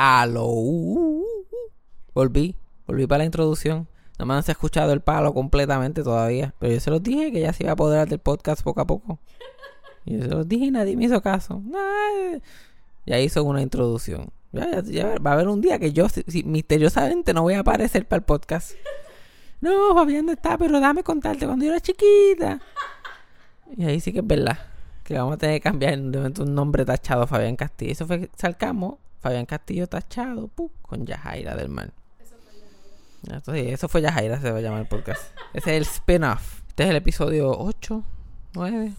Aló. Volví. Volví para la introducción. No me han escuchado el palo completamente todavía. Pero yo se los dije que ya se iba a apoderar del podcast poco a poco. Y yo se los dije y nadie me hizo caso. Ay. Ya hizo una introducción. Ya, ya- va a haber un día que yo si- misteriosamente no voy a aparecer para el podcast. No, Fabián no está, pero dame contarte cuando yo era chiquita. Y ahí sí que es verdad. Que vamos a tener que cambiar un nombre tachado Fabián Castillo. Eso fue Salcamos, Fabián Castillo tachado, pu, con Yajaira del Mar. Entonces, eso fue Yajaira, se va a llamar el podcast. Ese es el spin-off. Este es el episodio 8, 9.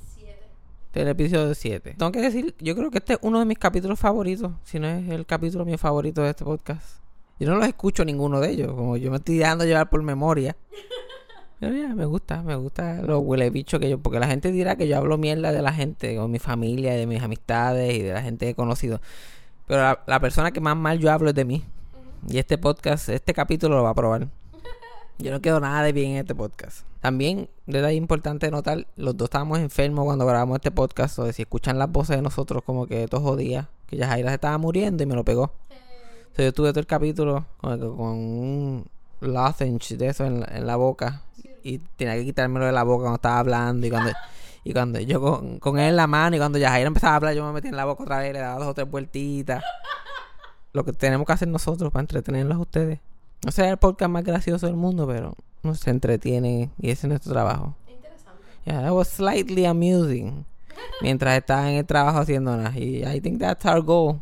Este es el episodio 7. Tengo que decir, yo creo que este es uno de mis capítulos favoritos. Si no es el capítulo mío favorito de este podcast. Yo no los escucho ninguno de ellos. Como yo me estoy dejando llevar por memoria. Pero ya, me gusta, me gusta los huele bichos que yo. Porque la gente dirá que yo hablo mierda de la gente, con mi familia, de mis amistades y de la gente que he conocido. Pero la, la persona que más mal yo hablo es de mí. Y este podcast, este capítulo lo va a probar. Yo no quedo nada de bien en este podcast. También, detalle importante de notar, los dos estábamos enfermos cuando grabamos este podcast. O de si escuchan las voces de nosotros como que todos jodía. Que ya Jaira se estaba muriendo y me lo pegó. O sea, yo tuve todo el capítulo con, con un lozenge de eso en, la- en la boca. Y tenía que quitármelo de la boca cuando estaba hablando. Y cuando, y cuando yo con, con él en la mano y cuando Yajaira empezaba a hablar, yo me metía en la boca otra vez, le daba dos o tres vueltitas. Lo que tenemos que hacer nosotros para entretenerlos a ustedes. No sea el podcast más gracioso del mundo, pero nos entretiene y ese es nuestro trabajo. Interesante. Yeah, that was slightly amusing. Mientras estaba en el trabajo haciendo nada. Y I think that's our goal.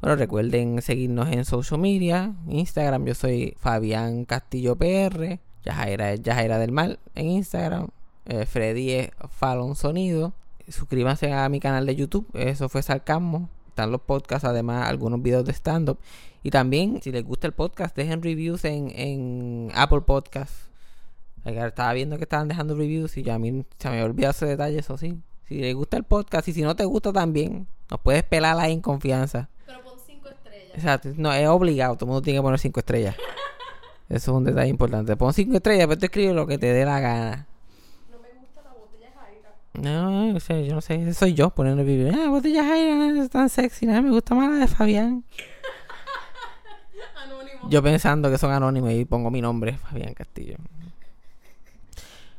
Bueno, recuerden seguirnos en social media. Instagram, yo soy Fabián Castillo PR. Yajaira es Yajaira del Mal en Instagram. Eh, Freddy es Fallon Sonido. Suscríbanse a mi canal de YouTube. Eso fue Sarcasmo. Están los podcasts, además, algunos videos de stand-up. Y también, si les gusta el podcast, dejen reviews en, en Apple Podcasts. Estaba viendo que estaban dejando reviews y ya a mí se me olvidado ese detalle, eso sí. Si les gusta el podcast y si no te gusta también, nos puedes pelar ahí en confianza. Pero pon cinco estrellas. Exacto, no es obligado, todo el mundo tiene que poner cinco estrellas. Eso es un detalle importante. Pon cinco estrellas, pero tú escribes lo que te dé la gana. No me gusta la botella Jaira. No, no sé, yo no sé, ese soy yo poniendo review. Ah, botella Jaira es tan sexy, nada, me gusta más la de Fabián. Anónimo. Yo pensando que son anónimos y pongo mi nombre, Fabián Castillo.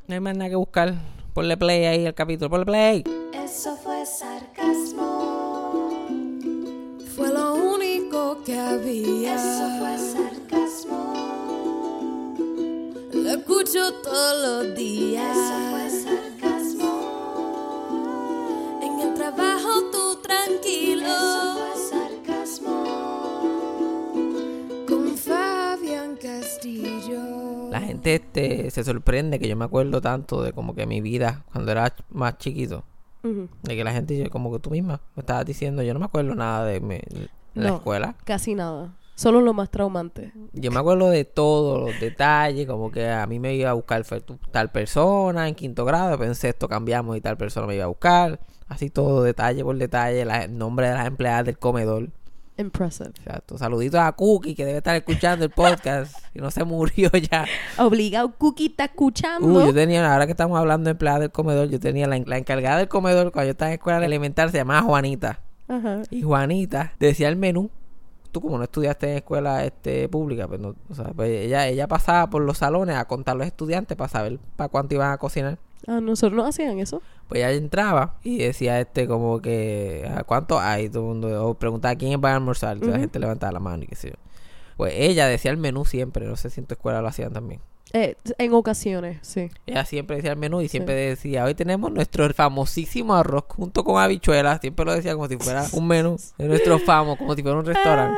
No hay más nada que buscar. Ponle play ahí al capítulo, ponle play. Eso fue sarcasmo. Fue lo único que había. Eso fue sarcasmo. Lo escucho todos los días. Eso fue tú tranquilo. Eso fue sarcasmo. Con Fabián Castillo. La gente este, se sorprende que yo me acuerdo tanto de como que mi vida cuando era más chiquito. De que la gente, como que tú misma me estabas diciendo, yo no me acuerdo nada de mi- la No. escuela. Casi nada. Solo lo más traumante. Yo me acuerdo de todos los detalles, como que a mí me iba a buscar tal persona en quinto grado, después en sexto cambiamos y tal persona me iba a buscar. Así todo, detalle por detalle, la- el nombre de las empleadas del comedor. Impressive. Exacto. Saluditos a Cookie, que debe estar escuchando el podcast y no se murió ya. Obligado, Cookie está escuchando. Uy, yo tenía, ahora que estamos hablando de empleada del comedor, yo tenía la, la encargada del comedor cuando yo estaba en escuela elemental, se llamaba Juanita. Ajá. Y Juanita decía el menú. Tú como no estudiaste en escuela este, pública, pues, no, o sea, pues ella, ella pasaba por los salones a contar los estudiantes para saber para cuánto iban a cocinar. Ah, nosotros no hacían eso. Pues ella entraba y decía este como que "¿A ¿cuánto hay? Todo el mundo o preguntaba quién va a almorzar. Y toda la gente levantaba la mano y qué sé yo. Pues ella decía el menú siempre, no sé si en tu escuela lo hacían también. Eh, en ocasiones, sí. Ella siempre decía el menú y siempre decía, hoy tenemos nuestro famosísimo arroz junto con habichuelas. Siempre lo decía como si fuera un menú nuestro famo, como si fuera un restaurante.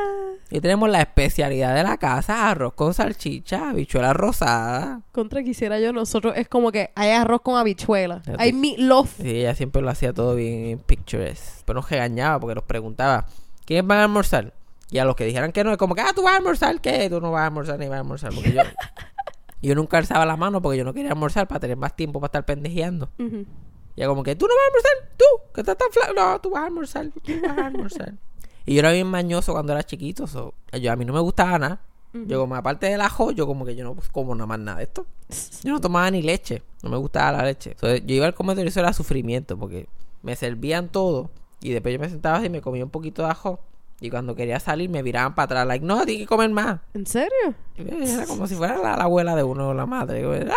Y tenemos la especialidad de la casa, arroz con salchicha, habichuelas rosadas. Contra quisiera yo, nosotros es como que hay arroz con habichuela. Hay meatloaf. Y ella siempre lo hacía todo bien, picturesque. Pero nos regañaba porque nos preguntaba, ¿quiénes van a almorzar? Y a los que dijeran que no, es como que, ah, tú vas a almorzar, ¿qué? Tú no vas a almorzar ni vas a almorzar. Porque yo, yo nunca alzaba la mano porque yo no quería almorzar para tener más tiempo para estar pendejeando. Ujú. Y ella como que, tú no vas a almorzar, tú, que estás tan flaco. No, tú vas a almorzar, tú vas a almorzar. y yo era bien mañoso cuando era chiquito. so, yo, a mí no me gustaba nada. Yo como, aparte del ajo, yo como que yo no como nada más nada de esto. Yo no tomaba ni leche. No me gustaba la leche. So, yo iba al comedor y eso era sufrimiento porque me servían todo. Y después yo me sentaba así y me comía un poquito de ajo. Y cuando quería salir me viraban para atrás, like, no, tienes que comer más. ¿En serio? Era como si fuera la, la abuela de uno o la madre. Ah,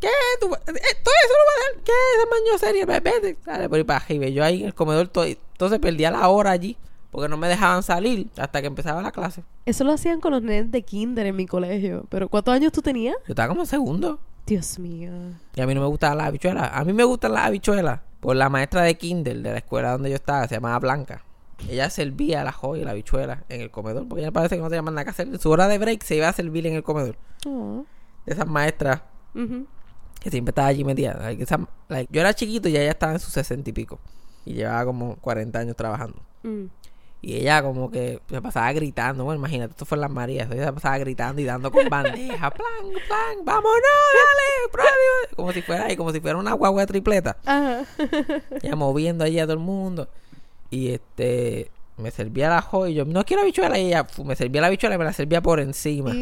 ¿Qué? ¿Tú, eh, ¿Todo eso lo vas a dejar? ¿Qué? Ese maño serio, ve- vete. Dale, por ahí para arriba. Yo ahí en el comedor, todo, entonces perdía la hora allí. Porque no me dejaban salir hasta que empezaba la clase. Eso lo hacían con los nenes de kinder en mi colegio. ¿Pero cuántos años tú tenías? Yo estaba como en segundo. Dios mío. Y a mí no me gustaban las habichuelas. A mí me gustan las habichuelas. Por la maestra de kinder de la escuela donde yo estaba, se llamaba Blanca. Ella servía la joya y la habichuela en el comedor. Porque ella parece que no tenía más nada que hacer. Su hora de break se iba a servir en el comedor. Oh. De esas maestras que siempre estaba allí metida. Like, esa- like, yo era chiquito y ella estaba en sus sesenta y pico. Y llevaba como 40 años trabajando. Mm. Y ella como que se pasaba gritando. Bueno, imagínate, esto fue en las Marías. Ella se pasaba gritando y dando con bandeja. plan, plan, vámonos, dale, radio. Como si fuera ahí, como si fuera una guagua de tripleta. Ajá. Ya moviendo allí a todo el mundo. Y este, me servía la jo y yo, no quiero habichuela. Y ella me servía la habichuela y me la servía por encima.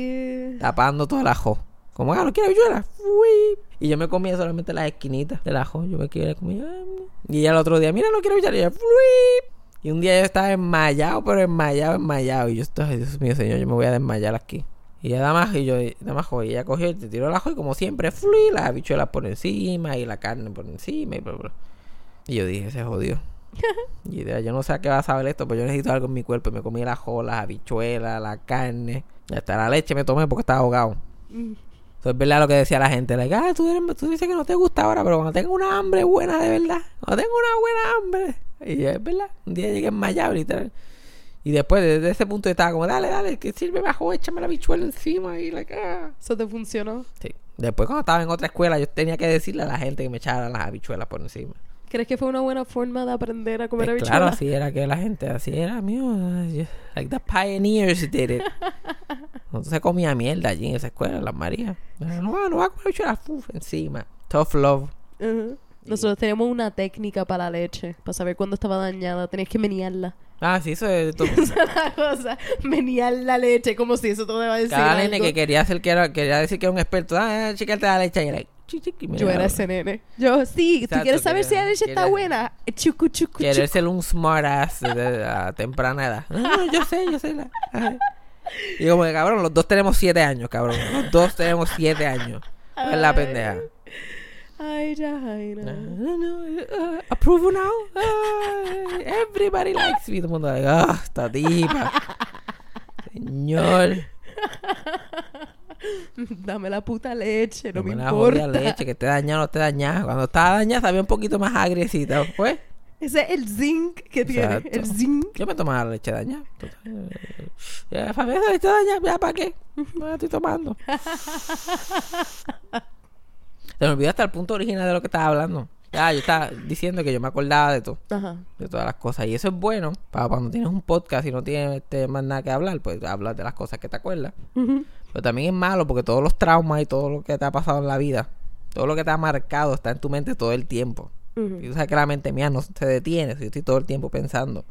Tapando toda la jo. Como, ah, no quiero habichuela. Fui. Y yo me comía solamente las esquinitas de la jo. Yo me quería comer. Y ella el otro día, mira, no quiero habichuela. Y ella, fui. Y un día yo estaba enmayado, pero enmayado, enmayado. Y yo estaba, "Ay, Dios mío, señor, yo me voy a desmayar aquí. Y ella da más, y yo, da más, y ella cogió y te tiró la jo, y como siempre, fui, las habichuelas por encima, y la carne por encima, y bla, bla. Y yo dije, se jodió. y de- yo no sé a qué va a saber esto, pero yo necesito algo en mi cuerpo. Y me comí la jo, las habichuelas, la carne, hasta la leche me tomé porque estaba ahogado. Mm. Eso es verdad lo que decía la gente. Like, ah, tú, eres- tú dices que no te gusta ahora, pero cuando tengo una hambre buena de verdad, cuando tengo una buena hambre. Y es verdad, un día llegué enmayado, literal. Y después, desde ese punto, yo estaba como, dale, dale, que sirve bajo, échame la bichuela encima. Y like, ah. ¿Eso te funcionó? Sí. Después, cuando estaba en otra escuela, yo tenía que decirle a la gente que me echaran las habichuelas por encima. ¿Crees que fue una buena forma de aprender a comer Pues habichuelas? claro, así era que la gente, así era, mío. Like the pioneers did it. No se comía mierda allí en esa escuela, las Marías. No, no va a comer habichuelas, uf, encima. Tough love. Ujú. Nosotros tenemos una técnica para la leche, para saber cuándo estaba dañada. Tenías que menearla. Ah, sí, eso es todo. Esa cosa, menear la leche, como si eso te va a decir Cada nene algo. que quería hacer que era, quería decir que era un experto, ah, chicarte la leche y era, Yo era ese nene. Yo, sí, ¿tú Exacto, quieres saber si la leche está buena? Chucu, chucu, Querer chucu. ser un smart ass de, a temprana edad. No, no, yo sé, yo sé. La, y como que, cabrón, los dos tenemos siete años, cabrón. Los dos tenemos siete años. Es la pendeja. No, no, uh, approve now. Ah, everybody likes me. Todo el mundo, ah, esta tipa. Señor. Dame la puta leche, no, No me la importa. leche, que esté dañada o no esté dañada. Cuando estaba dañada sabía un poquito más agriecita. Pues, Ese es el zinc que tiene. Exacto. El zinc. yo me tomaba la leche dañada. Ya, esa leche dañada, ¿para qué? No la estoy tomando. Se me olvidó hasta el punto original de lo que estaba hablando. Ya, yo estaba diciendo que yo me acordaba de todo. Ajá. de todas las cosas. Y eso es bueno para cuando tienes un podcast y no tienes este, más nada que hablar, pues hablas de las cosas que te acuerdas. Ujú. Pero también es malo porque todos los traumas y todo lo que te ha pasado en la vida, todo lo que te ha marcado está en tu mente todo el tiempo. Y tú sabes que la mente mía no se detiene, yo estoy todo el tiempo pensando.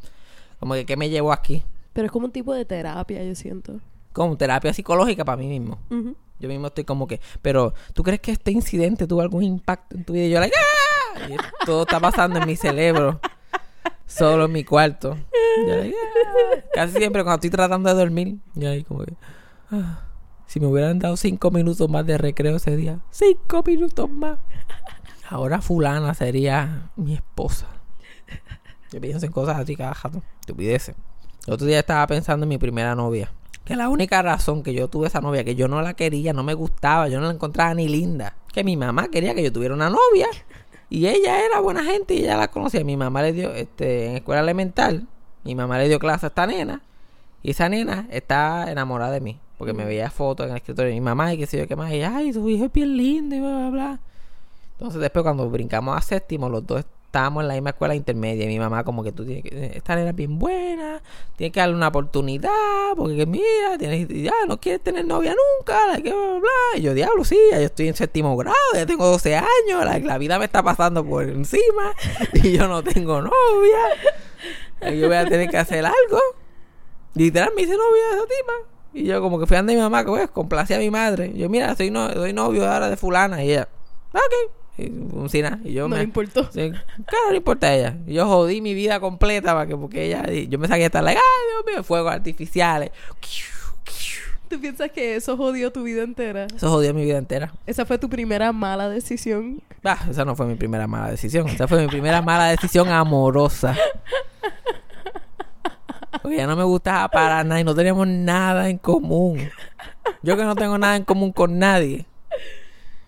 Como que, ¿qué me llevó aquí? Pero es como un tipo de terapia, yo siento. Como terapia psicológica para mí mismo. Ujú. Yo mismo estoy como que, pero ¿tú crees que este incidente tuvo algún impacto en tu vida? Y yo, like, ¡ah! Y todo está pasando en mi cerebro, solo en mi cuarto. Yo, like, ¡ah! Casi siempre cuando estoy tratando de dormir, yo ahí como que, ah, si me hubieran dado cinco minutos más de recreo ese día, cinco minutos más. Ahora fulana sería mi esposa. Yo pienso en cosas así cada estupideces. El otro día estaba pensando en mi primera novia. Que la única razón que yo tuve esa novia, que yo no la quería, no me gustaba, yo no la encontraba ni linda. Que mi mamá quería que yo tuviera una novia. Y ella era buena gente y ella la conocía. Mi mamá le dio, este, en escuela elemental, mi mamá le dio clase a esta nena. Y esa nena está enamorada de mí. Porque me veía fotos en el escritorio de mi mamá y qué sé yo qué más. Y ella, ay, tu hijo es bien lindo y bla, bla, bla. Entonces después cuando brincamos a séptimo, los dos estábamos en la misma escuela intermedia. Y mi mamá como que tú tienes que... Esta nena bien buena. Tienes que darle una oportunidad. Porque que mira, tienes, ya no quieres tener novia nunca. like, bla, bla, bla. Y yo, diablo, sí, ya yo estoy en séptimo grado. Ya tengo 12 años. like, la vida me está pasando por encima. Y yo no tengo novia. Y yo voy a tener que hacer algo. Literal me hice novia de esa tipa. Y yo como que fui a donde mi mamá, que pues, complacía a mi madre. Yo, mira, soy, no, soy novio ahora de fulana. Y ella, ok. Sin nada. Y yo No me... le importó. Claro, no importa a ella. Yo jodí mi vida completa para que, porque ella, yo me saqué estar like, ay, Dios mío, fuegos artificiales. ¿Tú piensas que eso jodió tu vida entera? Eso jodió mi vida entera. Esa fue tu primera mala decisión. Ah, esa no fue mi primera mala decisión. Esa fue mi primera mala decisión amorosa. Porque ella no me gustaba para nada y no teníamos nada en común. Yo que no tengo nada en común con nadie.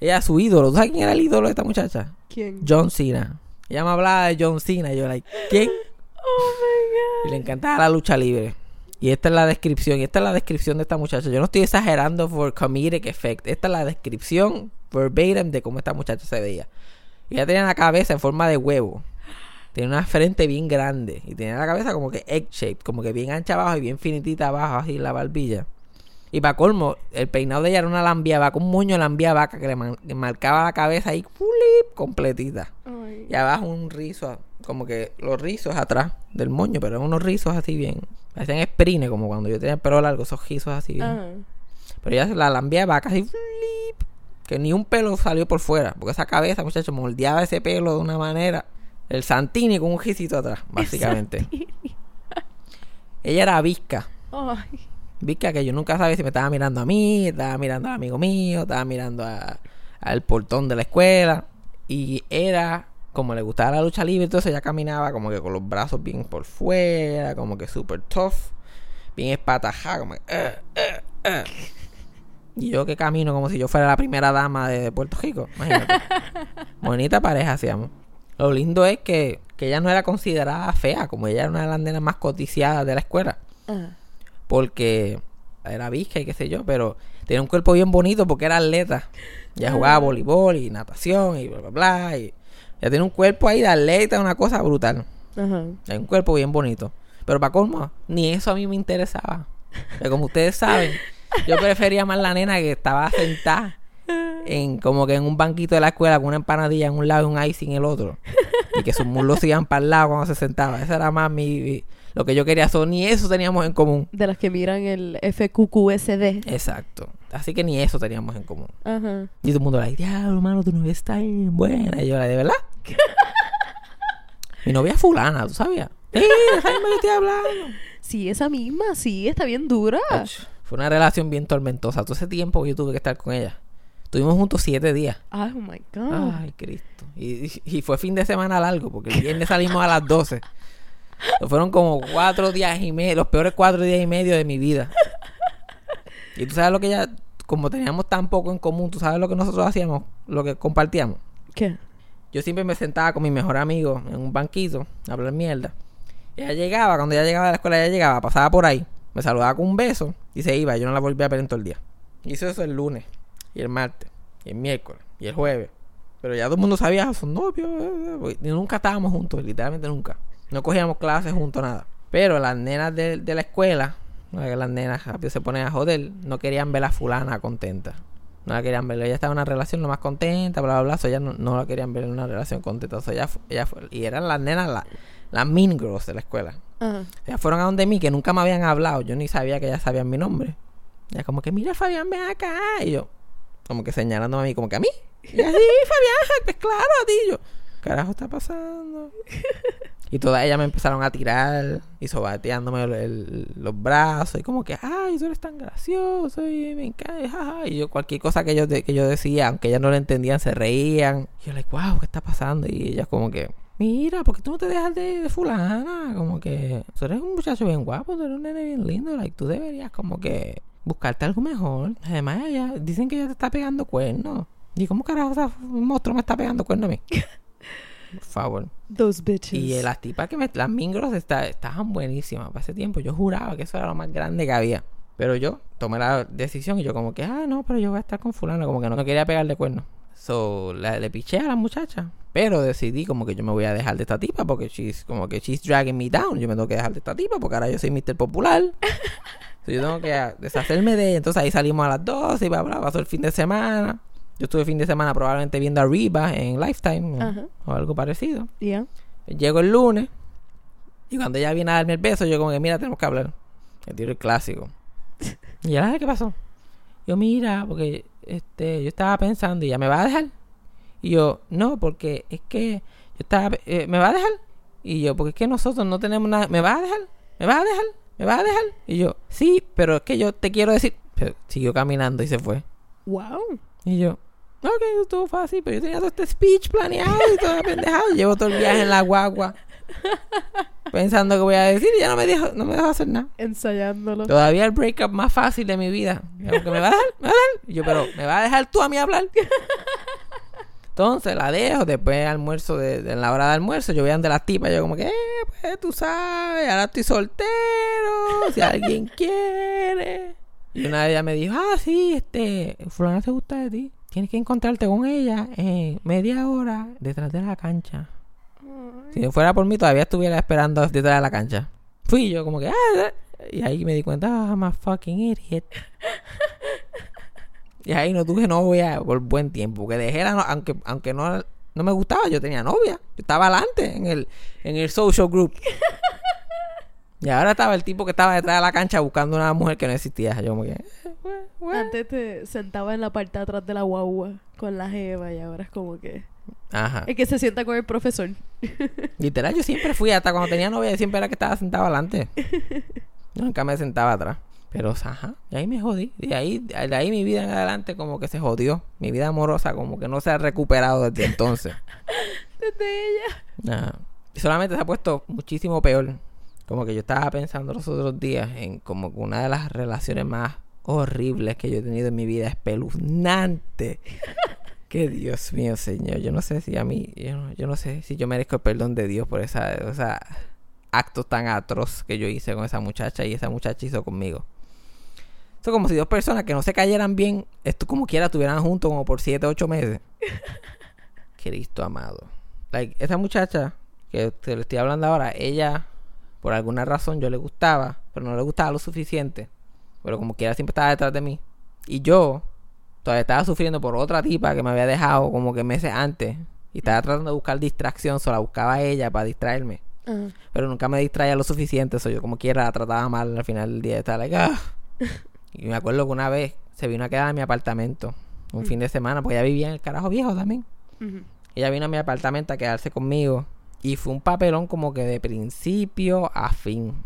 Ella su ídolo. ¿Tú sabes quién era el ídolo de esta muchacha? ¿Quién? John Cena. Ella me hablaba de John Cena y yo, like, ¿quién? Oh Y le encantaba la lucha libre. Y esta es la descripción. Y esta es la descripción de esta muchacha. Yo no estoy exagerando for comedic effect. Esta es la descripción verbatim de cómo esta muchacha se veía. Ella tenía la cabeza en forma de huevo. Tenía una frente bien grande. Y tenía la cabeza como que egg shaped. Como que bien ancha abajo y bien finitita abajo, así la barbilla. Y para colmo, el peinado de ella era una lambia vaca, un moño lambia vaca que le man- que marcaba la cabeza ahí, ¡fulip! completita. Ay. Y abajo un rizo, como que los rizos atrás del moño, pero eran unos rizos así bien. Parecían sprines, como cuando yo tenía el pelo largo, esos rizos así bien. Ajá. Pero ella la lambía de vaca así, flip, que ni un pelo salió por fuera. Porque esa cabeza, muchacho, moldeaba ese pelo de una manera. El Santini con un gisito atrás, básicamente. Ella era visca. Ay. Visca que yo nunca sabía si me estaba mirando a mí, estaba mirando al amigo mío, estaba mirando a- al portón de la escuela. Y era como le gustaba la lucha libre, entonces ella caminaba como que con los brazos bien por fuera, como que super tough, bien espatajada, como que, "Eh, eh, eh". Y yo que camino como si yo fuera la primera dama de Puerto Rico, imagínate. Bonita pareja hacíamos. Lo lindo es que, que ella no era considerada fea, como ella era una de las nenas más codiciadas de la escuela Ajá. Porque era visca y qué sé yo, pero tenía un cuerpo bien bonito porque era atleta. Ya jugaba voleibol y natación y bla, bla, bla. Y ya tenía un cuerpo ahí de atleta, una cosa brutal. Ajá. Hay un cuerpo bien bonito. Pero para colmo, ni eso a mí me interesaba. Porque como ustedes saben, yo prefería más la nena que estaba sentada en como que en un banquito de la escuela con una empanadilla en un lado y un ice en el otro. Y que sus muslos se iban para el lado cuando se sentaba. Esa era más mi, mi- lo que yo quería. So, ni eso teníamos en común. De las que miran el FQQSD. Exacto. Así que ni eso teníamos en común. Ajá. Y todo el mundo, like, diablo, hermano, tu novia está bien buena. Y yo, ¿de verdad? Mi novia es fulana, ¿tú sabías? Sí, déjame que estoy hablando. Sí, esa misma, sí, está bien dura. Fue una relación bien tormentosa. Todo ese tiempo que yo tuve que estar con ella. Estuvimos juntos siete días. Ay, oh my God. Ay, Cristo. Y, y- y fue fin de semana largo, porque el viernes salimos a las 12. Fueron como cuatro días y medio, los peores cuatro días y medio de mi vida. Y tú sabes lo que ya, como teníamos tan poco en común, tú sabes lo que nosotros hacíamos, lo que compartíamos. ¿Qué? Yo siempre me sentaba con mi mejor amigo en un banquito a hablar mierda. Ella llegaba, cuando ella llegaba de la escuela, ella llegaba, pasaba por ahí, me saludaba con un beso y se iba. Yo no la volví a ver en todo el día. Hizo eso el lunes, y el martes, y el miércoles, y el jueves. Pero ya todo el mundo sabía, son novios. eh, eh, porque nunca estábamos juntos, literalmente nunca. No cogíamos clases juntos, nada. Pero las nenas de, de la escuela, no, que las nenas rápido se ponen a joder, no querían ver a fulana contenta. No la querían ver. Ella estaba en una relación lo más contenta, bla, bla, bla. So, ella no, no la querían ver en una relación contenta. So, ella, ella fue- y eran las nenas, la- las mean girls de la escuela. Ajá. Ellas fueron a donde mí, que nunca me habían hablado. Yo ni sabía que ellas sabían mi nombre. Ella como que, mira, Fabián, ven acá. Y yo, como que señalándome a mí, como que a mí. Y ella, sí, Fabián, pues claro, a ti. Y yo, carajo está pasando? Y todas ellas me empezaron a tirar y sobateándome los brazos. Y como que, ay, tú eres tan gracioso y me encanta. jaja". Y yo, cualquier cosa que yo, que yo decía, aunque ellas no lo entendían, se reían. Y yo, like, wow, ¿qué está pasando? Y ellas como que, mira, ¿por qué tú no te dejas de, fulana? Como que, tú eres un muchacho bien guapo, tú eres un nene bien lindo. Like, tú deberías como que buscarte algo mejor. Además, ella, dicen que ella te está pegando cuernos. Y cómo carajo un monstruo me está pegando cuernos a mí. Por favor. Those bitches. Y las tipas que me... Las mingros está- estaban buenísimas. Para ese tiempo yo juraba que eso era lo más grande que había. Pero yo tomé la decisión y yo como que... Ah, no, pero yo voy a estar con fulano. Como que no quería pegarle cuernos. So, la- le piché a la muchacha. Pero decidí como que yo me voy a dejar de esta tipa porque she's, como que she's dragging me down. Yo me tengo que dejar de esta tipa porque ahora yo soy Mr. Popular. So, yo tengo que deshacerme de ella. Entonces ahí salimos a las 12 y bla, bla, pasó el fin de semana. Yo estuve el fin de semana probablemente viendo a en Lifetime o- Ajá. o algo parecido. Yeah. Llego el lunes y cuando ella viene a darme el beso, yo como que, mira, tenemos que hablar. Me tiro el clásico. Y ella, "Ay, ¿qué pasó? Yo, mira, porque este, yo estaba pensando y ya me va a dejar. Y yo, no, porque es que yo estaba, eh, ¿me va a dejar? Y yo, porque es que nosotros no tenemos nada, ¿me vas a dejar? ¿Me vas a dejar? ¿Me vas a dejar? Y yo, sí, pero es que yo te quiero decir. Pero siguió caminando y se fue. Wow. Y yo, ok, estuvo fácil, pero yo tenía todo este speech planeado y toda la pendejada. Llevo todo el viaje en la guagua. Pensando que voy a decir y ya no me dejo, no me dejo hacer nada. Ensayándolo. Todavía el breakup más fácil de mi vida. Como que me va a dejar, me va a dejar. Y yo, pero me va a dejar tú a mí hablar. Entonces la dejo, después de almuerzo, de, de la hora de almuerzo, yo voy a de las tipas, yo como que, eh, pues tú sabes, ahora estoy soltero, si alguien quiere. Y una de ellas me dijo, ah, sí, este, fulana te gusta de ti. Tienes que encontrarte con ella en media hora detrás de la cancha. Si no fuera por mí, todavía estuviera esperando detrás de la cancha. Fui yo como que, ah, eh", y ahí me di cuenta, ah, I'm a fucking idiot. Y ahí no tuve novia por buen tiempo. Porque dejé la no- aunque, aunque no, no me gustaba, yo tenía novia. Yo estaba adelante en el, en el social group. Y ahora estaba el tipo que estaba detrás de la cancha buscando una mujer que no existía. Yo como que, eh. Antes te sentaba en la parte de atrás de la guagua con la jeva y ahora es como que... Ajá. Es que se sienta con el profesor. Literal, yo siempre fui, hasta cuando tenía novia, siempre era que estaba sentado adelante. Yo nunca me sentaba atrás. Pero, ajá, y ahí me jodí. De ahí, de ahí mi vida en adelante como que se jodió. Mi vida amorosa como que no se ha recuperado desde entonces. Desde ella. Y solamente se ha puesto muchísimo peor. Como que yo estaba pensando los otros días en como que una de las relaciones más horribles que yo he tenido en mi vida espeluznante. que Dios mío, Señor. Yo no sé si a mí, yo no, yo no sé si yo merezco el perdón de Dios por esa, esa acto tan atroz que yo hice con esa muchacha y esa muchacha hizo conmigo. Eso como si dos personas que no se cayeran bien, esto como quiera estuvieran juntos como por 7, 8 meses. Cristo amado. Like, esa muchacha que te lo estoy hablando ahora, ella, por alguna razón, yo le gustaba, pero no le gustaba lo suficiente. Pero como quiera, siempre estaba detrás de mí. Y yo todavía estaba sufriendo por otra tipa que me había dejado como que meses antes. Y estaba tratando de buscar distracción, solo la buscaba a ella para distraerme. Pero nunca me distraía lo suficiente, eso yo como quiera la trataba mal al final del día. Estaba like, "Ah". Y me acuerdo que una vez se vino a quedar en mi apartamento un fin de semana, porque ella vivía en el carajo viejo también. Ella vino a mi apartamento a quedarse conmigo. Y fue un papelón como que de principio a fin.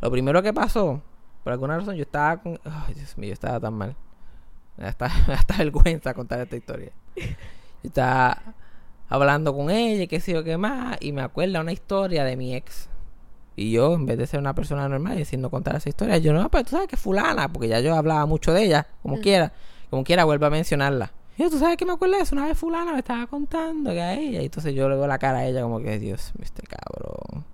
Lo primero que pasó, por alguna razón, yo estaba con. Dios mío, yo estaba tan mal. Me da hasta, hasta vergüenza contar esta historia. Yo estaba hablando con ella y qué sé yo qué más. Y me acuerda una historia de mi ex. Y yo, en vez de ser una persona normal y diciendo contar esa historia, yo no, pero tú sabes que fulana, porque ya yo hablaba mucho de ella, como quiera, como quiera, vuelvo a mencionarla. Yo, tú sabes que me acuerdo de eso, una vez fulana me estaba contando que a ella, y entonces yo le veo la cara a ella como que, Dios, este cabrón.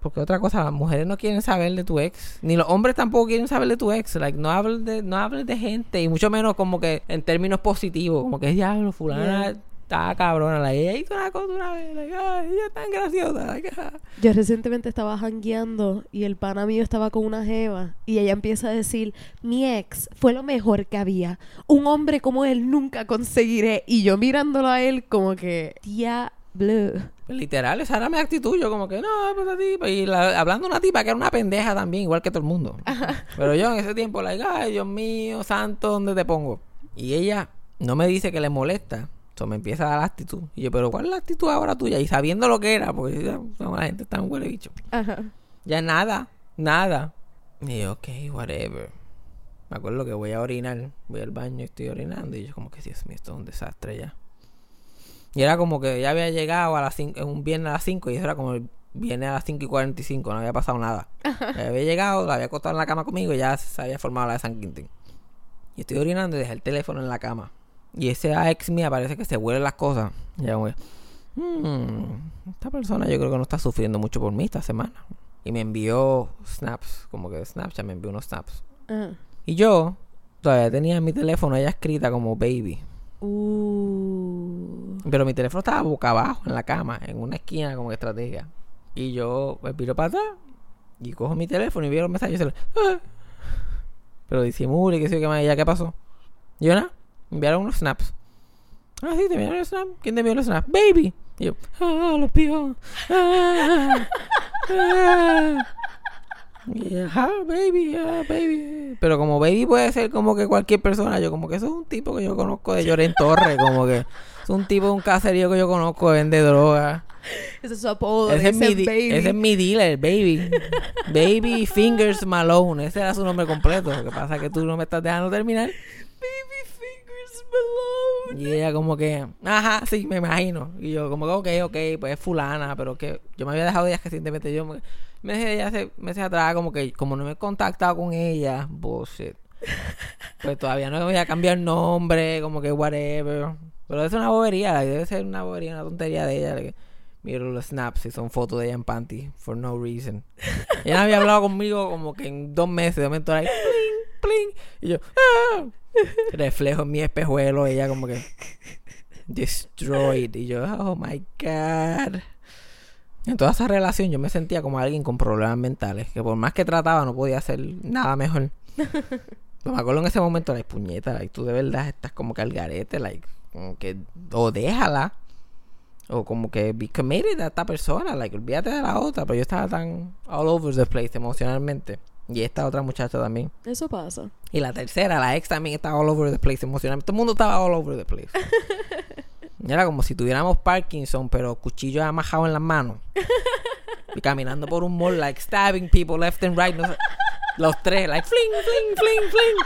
Porque otra cosa, las mujeres no quieren saber de tu ex, ni los hombres tampoco quieren saber de tu ex, like, no hables de, no hables de gente, y mucho menos como que en términos positivos, como que diablo, fulana. Estaba cabrona, like, ella hizo una cosa una vez, like, ay, ella es tan graciosa, like. Yo recientemente estaba jangueando y el pana mío estaba con una jeva y ella empieza a decir, mi ex fue lo mejor que había. Un hombre como él nunca conseguiré. Y yo mirándolo a él como que, diablo. Pues literal, esa era mi actitud. Yo como que, no, pues esa tipa. Y la- hablando de una tipa que era una pendeja también, igual que todo el mundo. Pero yo en ese tiempo, like, ay, Dios mío, santo, ¿dónde te pongo? Y ella no me dice que le molesta. Me empieza a dar la actitud. Y yo, pero ¿cuál es la actitud ahora tuya? Y sabiendo lo que era, porque no, la gente está un huele bicho. Ajá. Ya nada, nada. Y yo, ok, whatever. Me acuerdo que voy a orinar, voy al baño y estoy orinando. Y yo, como que, Dios mío, esto es un desastre ya. Y era como que ya había llegado a las cinco, un viernes a las 5 y eso era como el viernes a las 5 y 45, no había pasado nada. Ya había llegado, la había acostado en la cama conmigo y ya se había formado la de San Quintín. Y estoy orinando y dejé el teléfono en la cama. Y ese ex mía parece que se huelen las cosas. Y ya que, "Hmm, esta persona yo creo que no está sufriendo mucho por mí esta semana. Y me envió snaps, como que de Snapchat me envió unos snaps. Ajá. Y yo todavía tenía en mi teléfono ella escrita como baby. Uh. Pero mi teléfono estaba boca abajo en la cama, en una esquina como estrategia. Y yo me piro para atrás y cojo mi teléfono y veo los mensajes y se lo- "Ah". Pero disimulo y qué sé yo qué más. ¿Y ya qué pasó? Y yo nada, enviaron unos snaps. Ah, sí, te enviaron los snaps. ¿Quién te envió los snaps? Baby. Y yo, ah, los pijos. Ah, ah. Y ah, baby, ah, baby. Pero como baby puede ser como que cualquier persona, yo como que eso es un tipo que yo conozco de Lloren Torre, como que es un tipo de un caserío que yo conozco vende droga. Ese es su apodo. Ese es, mi, baby. ese es mi dealer, baby. Baby Fingers Malone. Ese era su nombre completo. Lo que pasa es que tú no me estás dejando terminar. Baby Y ella como que, ajá, sí, me imagino. Y yo como que, ok, ok, pues es fulana, pero que yo me había dejado de ella recientemente. Yo me, me dejé de ella hace meses atrás, como que como no me he contactado con ella, bullshit. Pues todavía no voy a cambiar nombre, como que whatever. Pero es una bobería, debe ser una bobería, una tontería de ella. Like, miro los snaps y son fotos de ella en panty, for no reason. Ella había hablado conmigo como que en dos meses, de momento era like, pling, pling. Y yo, ah. reflejo en mi espejuelo, ella como que destroyed. Y yo, oh my god. En toda esa relación yo me sentía como alguien con problemas mentales, que por más que trataba no podía hacer nada mejor. Pero me acuerdo en ese momento, like, puñeta, like, tú de verdad estás como que al garete, like, como que, o déjala, o como que be committed a esta persona, like, olvídate de la otra, pero yo estaba tan all over the place emocionalmente. Y esta otra muchacha también. Eso pasa. Y la tercera, la ex también estaba all over the place emocionalmente. Todo el mundo estaba all over the place. Y Era como si tuviéramos Parkinson, pero cuchillo amajado en las manos. Y caminando por un mall, like stabbing people left and right. no sé. Los tres, like fling, fling, fling, fling.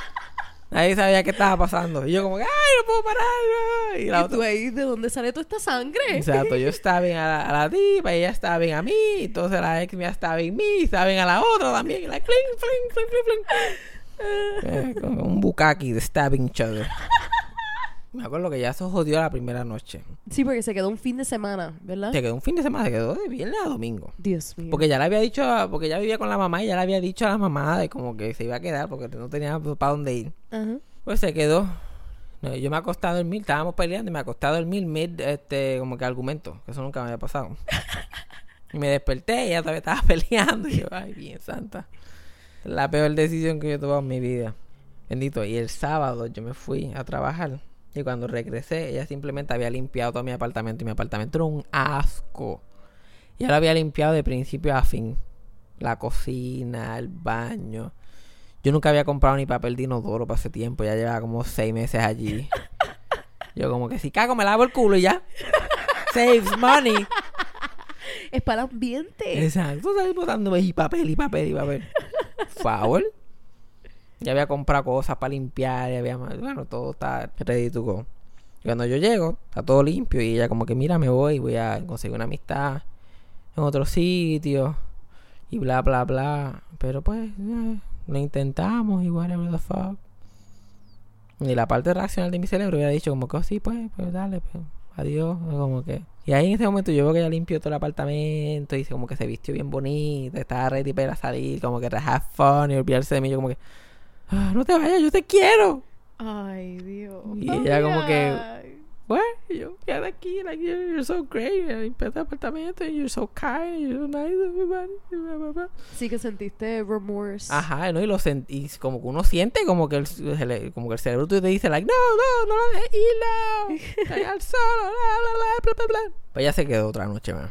Nadie sabía qué estaba pasando. Y yo como que, ay, no puedo parar. Y la ¿Y otra... tú ahí de dónde sale toda esta sangre? Exacto, yo estaba bien a la, a la tipa, ella estaba bien a mí, entonces la ex mía estaba bien a mí, estaba bien a la otra también, y like, fling, fling, fling, fling, fling. Eh, como un bukaki de stabbing each other. Me acuerdo que ya se jodió la primera noche. Sí, porque se quedó un fin de semana, ¿verdad? Se quedó un fin de semana, se quedó de viernes a domingo. Dios mío. Porque ya le había dicho, a- porque ya vivía con la mamá y ya le había dicho a la mamá de como que se iba a quedar porque no tenía para dónde ir. Ajá. Pues se quedó. No, Yo me acosté a dormir, estábamos peleando y me acosté a dormir mid, este, como que argumento, que eso nunca me había pasado. y me desperté y ella todavía estaba peleando. Y yo, ay, bien santa. La peor decisión que yo he tomado en mi vida. Bendito. Y el sábado yo me fui a trabajar. Y cuando regresé, ella simplemente había limpiado todo mi apartamento. Y mi apartamento era un asco. Y ella lo había limpiado de principio a fin. La cocina, el baño. Yo nunca había comprado ni papel de inodoro para ese tiempo. Ya llevaba como seis meses allí. Yo como que si cago me lavo el culo y ya. Saves money. Es para el ambiente. Exacto. Estás botándome y papel y papel y papel. Favor. Ya había comprado cosas para limpiar. Ya había, bueno, todo está ready to go. Y cuando yo llego, está todo limpio. Y ella como que, mira, me voy. Voy a conseguir una amistad en otro sitio. Y bla, bla, bla. Pero pues, eh, lo intentamos y whatever the fuck. Y la parte racional de mi cerebro hubiera dicho como que, oh, sí, pues, pues dale, pues, adiós. Como que... Y ahí en ese momento yo veo que ella limpió todo el apartamento y como que se vistió bien bonita, estaba ready para salir, como que have fun y olvidarse de mí. Yo como que, "Ah, no te vayas, yo te quiero. Ay, Dios. Y ella como que-. Bueno, yo, quédate aquí, like, you're, you're so great, limpié el apartamento, you're so kind, you're so nice, everybody. Sí que sentiste remorse. Ajá, ¿no? Y lo sentí, como que uno siente como que el, como que el cerebro te dice, like, no, no, no lo dejes ir, no, al solo, bla, bla, bla, bla. Pues ya se quedó otra noche más.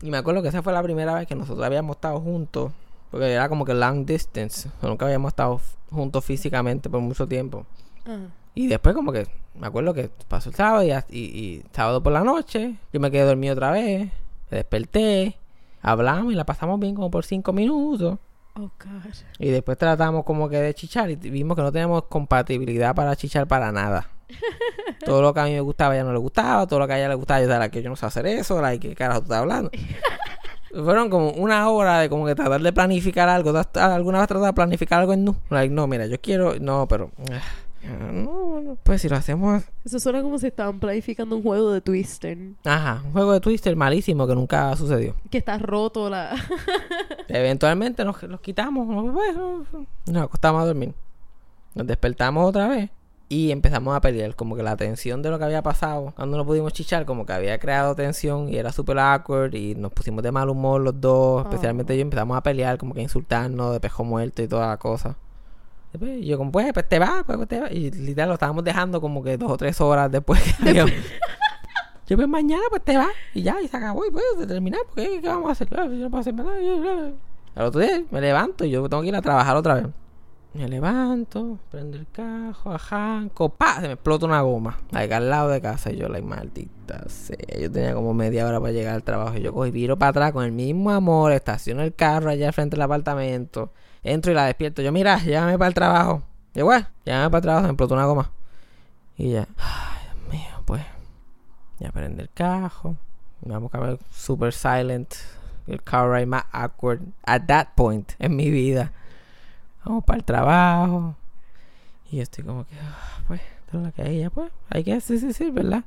Y me acuerdo que esa fue la primera vez que nosotros habíamos estado juntos, porque era como que long distance, nunca habíamos estado juntos físicamente por mucho tiempo. Ajá. Y después como que me acuerdo que pasó el sábado y, y, y sábado por la noche, yo me quedé dormido otra vez, me desperté, hablamos y la pasamos bien como por cinco minutos. Oh, God. Y después tratamos como que de chichar y vimos que no teníamos compatibilidad para chichar para nada. todo lo que a mí me gustaba a ella no le gustaba, todo lo que a ella le gustaba yo era que yo no sé hacer eso, la que carajo tú estás hablando. Fueron como una hora de como que tratar de planificar algo. ¿Tú has- ¿Alguna vez tratado de planificar algo en nu? Like, no, mira, yo quiero, no, pero ah, no, bueno, pues si lo hacemos Eso suena como si estaban planificando un juego de Twister. Ajá, un juego de Twister malísimo que nunca sucedió. Que está roto la... Eventualmente nos, los quitamos, nos, bueno, nos acostamos a dormir. Nos despertamos otra vez y empezamos a pelear. Como que la tensión de lo que había pasado cuando no pudimos chichar, como que había creado tensión y era súper awkward y nos pusimos de mal humor los dos, especialmente Oh. yo. Empezamos a pelear, como que a insultarnos de pejo muerto y toda la cosa. Después yo como, pues, pues te vas, pues, pues te vas. Y literal lo estábamos dejando como que dos o tres horas después habíamos- Yo pues mañana pues te vas y ya, y se acabó y pues se terminó, porque ¿qué, vamos a hacer? Ah, Yo no puedo hacer nada. Al otro día me levanto y yo tengo que ir a trabajar otra vez. Me levanto, prendo el cajo, ajanco, pa, se me explota una goma. Ahí al lado de casa y yo, la maldita sea. Yo tenía como media hora para llegar al trabajo y yo y viro para atrás con el mismo amor, estaciono el carro allá frente del apartamento, entro y la despierto. Yo, mira, llévame para el trabajo. Bueno, llévame para el trabajo, se me explotó una goma. Y ya, ay, Dios mío, pues, ya prende el cajo. Vamos a ver super silent. El car ride más awkward at that point en mi vida. Vamos para el trabajo. Y yo estoy como que, ah, pues, es lo que hay, ya, pues, hay que sí, sí, sí, ¿verdad?